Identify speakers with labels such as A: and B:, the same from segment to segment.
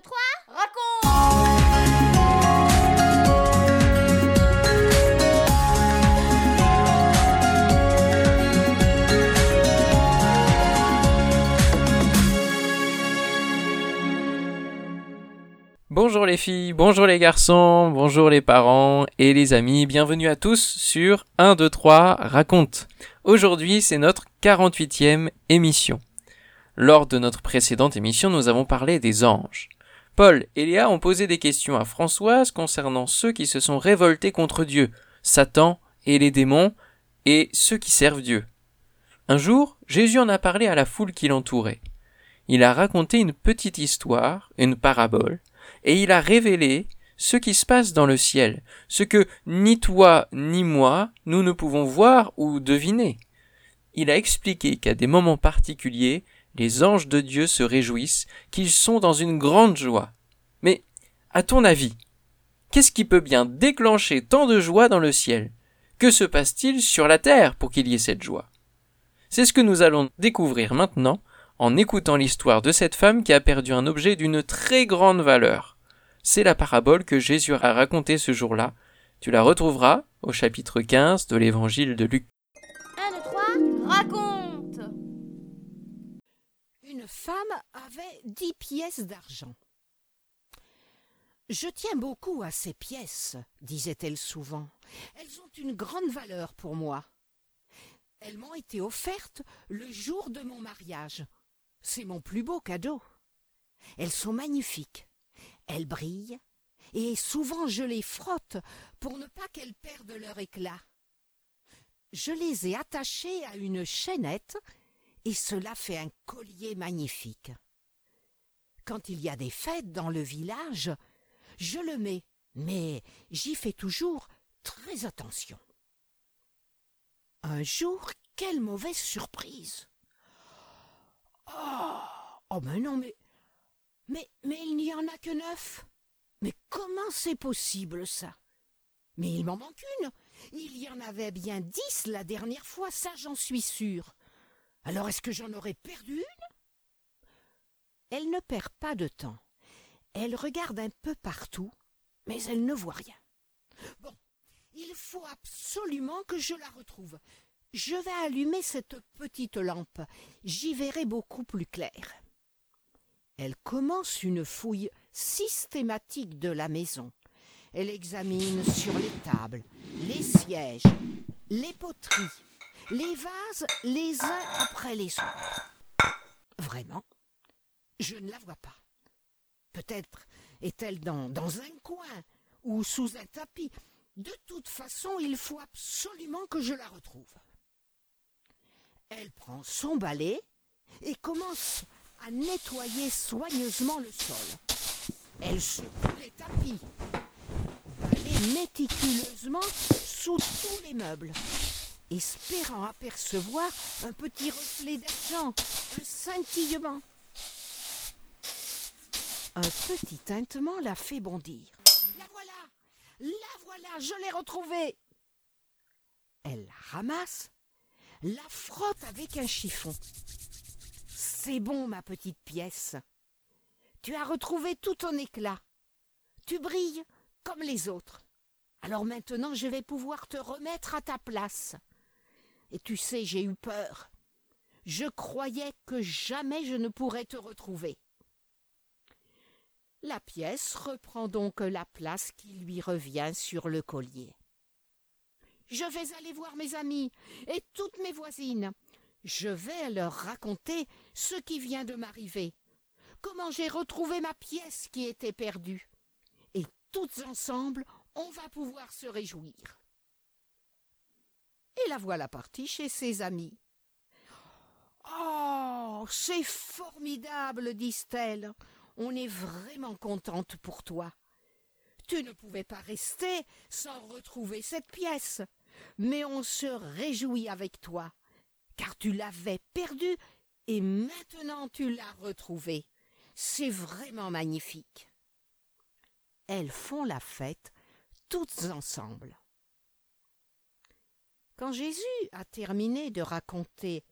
A: 2, 3, raconte
B: Bonjour les filles, bonjour les garçons, bonjour les parents et les amis, bienvenue à tous sur 1, 2, 3, raconte. Aujourd'hui c'est notre 48e émission. Lors de notre précédente émission nous avons parlé des anges. Paul et Léa ont posé des questions à Françoise concernant ceux qui se sont révoltés contre Dieu, Satan et les démons, et ceux qui servent Dieu. Un jour, Jésus en a parlé à la foule qui l'entourait. Il a raconté une petite histoire, une parabole, et il a révélé ce qui se passe dans le ciel, ce que ni toi ni moi nous ne pouvons voir ou deviner. Il a expliqué qu'à des moments particuliers, les anges de Dieu se réjouissent, qu'ils sont dans une grande joie. Mais, à ton avis, qu'est-ce qui peut bien déclencher tant de joie dans le ciel? Que se passe-t-il sur la terre pour qu'il y ait cette joie? C'est ce que nous allons découvrir maintenant en écoutant l'histoire de cette femme qui a perdu un objet d'une très grande valeur. C'est la parabole que Jésus a racontée ce jour-là. Tu la retrouveras au chapitre 15 de l'évangile de Luc.
A: 1, 2, 3, raconte
C: Une femme avait dix pièces d'argent. Je tiens beaucoup à ces pièces, disait-elle souvent. Elles ont une grande valeur pour moi. Elles m'ont été offertes le jour de mon mariage. C'est mon plus beau cadeau. Elles sont magnifiques. Elles brillent, et souvent je les frotte pour ne pas qu'elles perdent leur éclat. Je les ai attachées à une chaînette, et cela fait un collier magnifique. Quand il y a des fêtes dans le village, je le mets, mais j'y fais toujours très attention. Un jour, quelle mauvaise surprise. Oh, oh ben non, mais, mais, mais il n'y en a que neuf. Mais comment c'est possible ça? Mais il m'en manque une. Il y en avait bien dix la dernière fois, ça j'en suis sûre. Alors est-ce que j'en aurais perdu une? Elle ne perd pas de temps. Elle regarde un peu partout, mais elle ne voit rien. Bon, il faut absolument que je la retrouve. Je vais allumer cette petite lampe. J'y verrai beaucoup plus clair. Elle commence une fouille systématique de la maison. Elle examine sur les tables, les sièges, les poteries, les vases les uns après les autres. Vraiment, je ne la vois pas. Peut-être est-elle dans, un coin ou sous un tapis. De toute façon, il faut absolument que je la retrouve. Elle prend son balai et commence à nettoyer soigneusement le sol. Elle secoue les tapis, balaye méticuleusement sous tous les meubles, espérant apercevoir un petit reflet d'argent, un scintillement. Un petit tintement la fait bondir. La voilà La voilà Je l'ai retrouvée Elle la ramasse, la frotte avec un chiffon. C'est bon, ma petite pièce. Tu as retrouvé tout ton éclat. Tu brilles comme les autres. Alors maintenant, je vais pouvoir te remettre à ta place. Et tu sais, j'ai eu peur. Je croyais que jamais je ne pourrais te retrouver. La pièce reprend donc la place qui lui revient sur le collier. Je vais aller voir mes amis et toutes mes voisines. Je vais leur raconter ce qui vient de m'arriver, comment j'ai retrouvé ma pièce qui était perdue. Et toutes ensemble, on va pouvoir se réjouir. Et la voilà partie chez ses amis. Oh, c'est formidable, disent-elles. On est vraiment contente pour toi. Tu ne pouvais pas rester sans retrouver cette pièce, mais on se réjouit avec toi, car tu l'avais perdue et maintenant tu l'as retrouvée. C'est vraiment magnifique. Elles font la fête toutes ensemble. Quand Jésus a terminé de raconter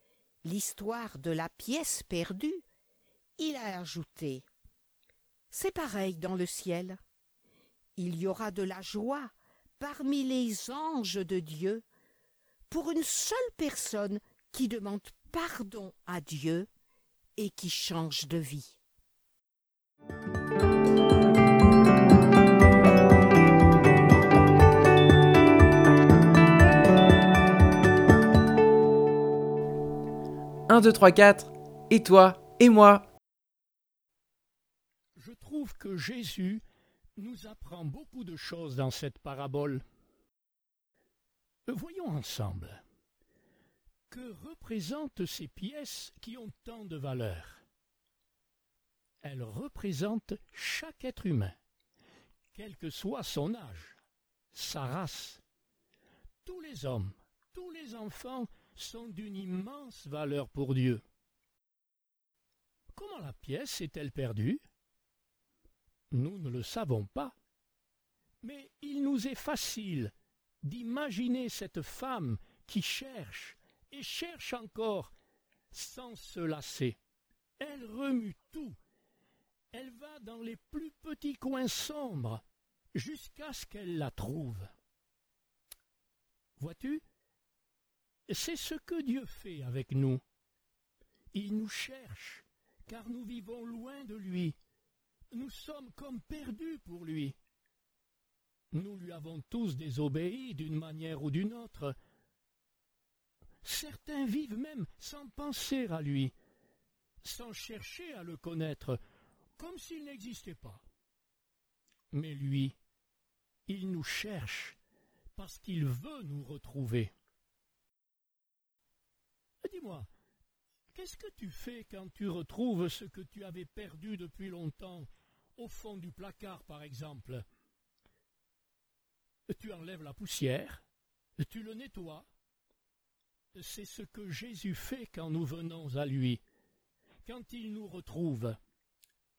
C: l'histoire de la pièce perdue, il a ajouté c'est pareil dans le ciel. Il y aura de la joie parmi les anges de Dieu pour une seule personne qui demande pardon à Dieu et qui change de vie.
B: Un, deux, trois, quatre, et toi, et moi.
D: Que Jésus nous apprend beaucoup de choses dans cette parabole. Voyons ensemble. Que représentent ces pièces qui ont tant de valeur Elles représentent chaque être humain, quel que soit son âge, sa race. Tous les hommes, tous les enfants sont d'une immense valeur pour Dieu. Comment la pièce est-elle perdue? Nous ne le savons pas. Mais il nous est facile d'imaginer cette femme qui cherche et cherche encore sans se lasser. Elle remue tout. Elle va dans les plus petits coins sombres jusqu'à ce qu'elle la trouve. Vois-tu, c'est ce que Dieu fait avec nous. Il nous cherche, car nous vivons loin de lui. Nous sommes comme perdus pour lui. Nous lui avons tous désobéi d'une manière ou d'une autre. Certains vivent même sans penser à lui, sans chercher à le connaître, comme s'il n'existait pas. Mais lui, il nous cherche parce qu'il veut nous retrouver. Dis-moi, qu'est-ce que tu fais quand tu retrouves ce que tu avais perdu depuis longtemps, au fond du placard par exemple Tu enlèves la poussière, tu le nettoies. C'est ce que Jésus fait quand nous venons à lui. Quand il nous retrouve,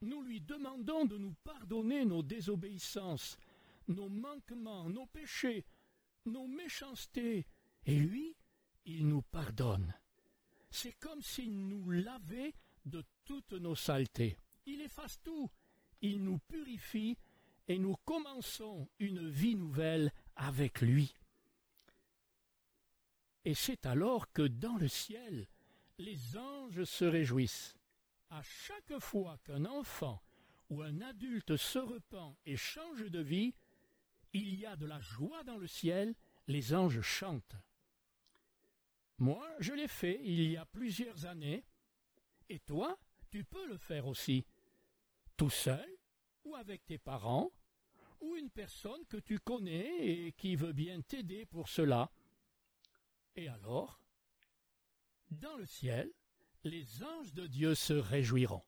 D: nous lui demandons de nous pardonner nos désobéissances, nos manquements, nos péchés, nos méchancetés, et lui, il nous pardonne c'est comme s'il nous lavait de toutes nos saletés. Il efface tout, il nous purifie et nous commençons une vie nouvelle avec lui. Et c'est alors que dans le ciel, les anges se réjouissent. À chaque fois qu'un enfant ou un adulte se repent et change de vie, il y a de la joie dans le ciel, les anges chantent. Moi, je l'ai fait il y a plusieurs années, et toi, tu peux le faire aussi, tout seul, ou avec tes parents, ou une personne que tu connais et qui veut bien t'aider pour cela. Et alors, dans le ciel, les anges de Dieu se réjouiront.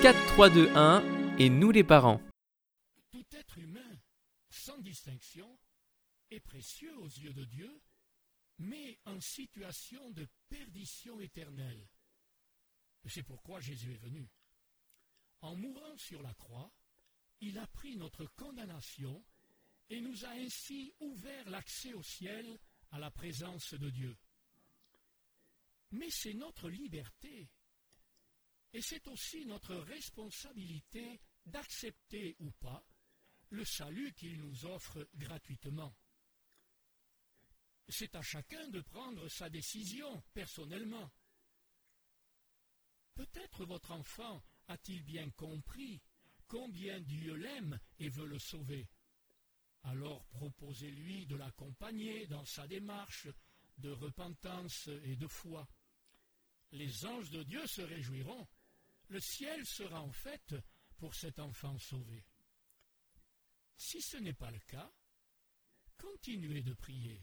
B: Quatre, trois, deux, un, et nous les parents.
D: Tout être humain, sans distinction, est précieux aux yeux de Dieu, mais en situation de perdition éternelle. C'est pourquoi Jésus est venu. En mourant sur la croix, il a pris notre condamnation et nous a ainsi ouvert l'accès au ciel à la présence de Dieu. Mais c'est notre liberté et c'est aussi notre responsabilité d'accepter ou pas le salut qu'il nous offre gratuitement. C'est à chacun de prendre sa décision personnellement. Peut-être votre enfant a-t-il bien compris combien Dieu l'aime et veut le sauver. Alors proposez-lui de l'accompagner dans sa démarche de repentance et de foi. Les anges de Dieu se réjouiront le ciel sera en fait pour cet enfant sauvé. Si ce n'est pas le cas, continuez de prier,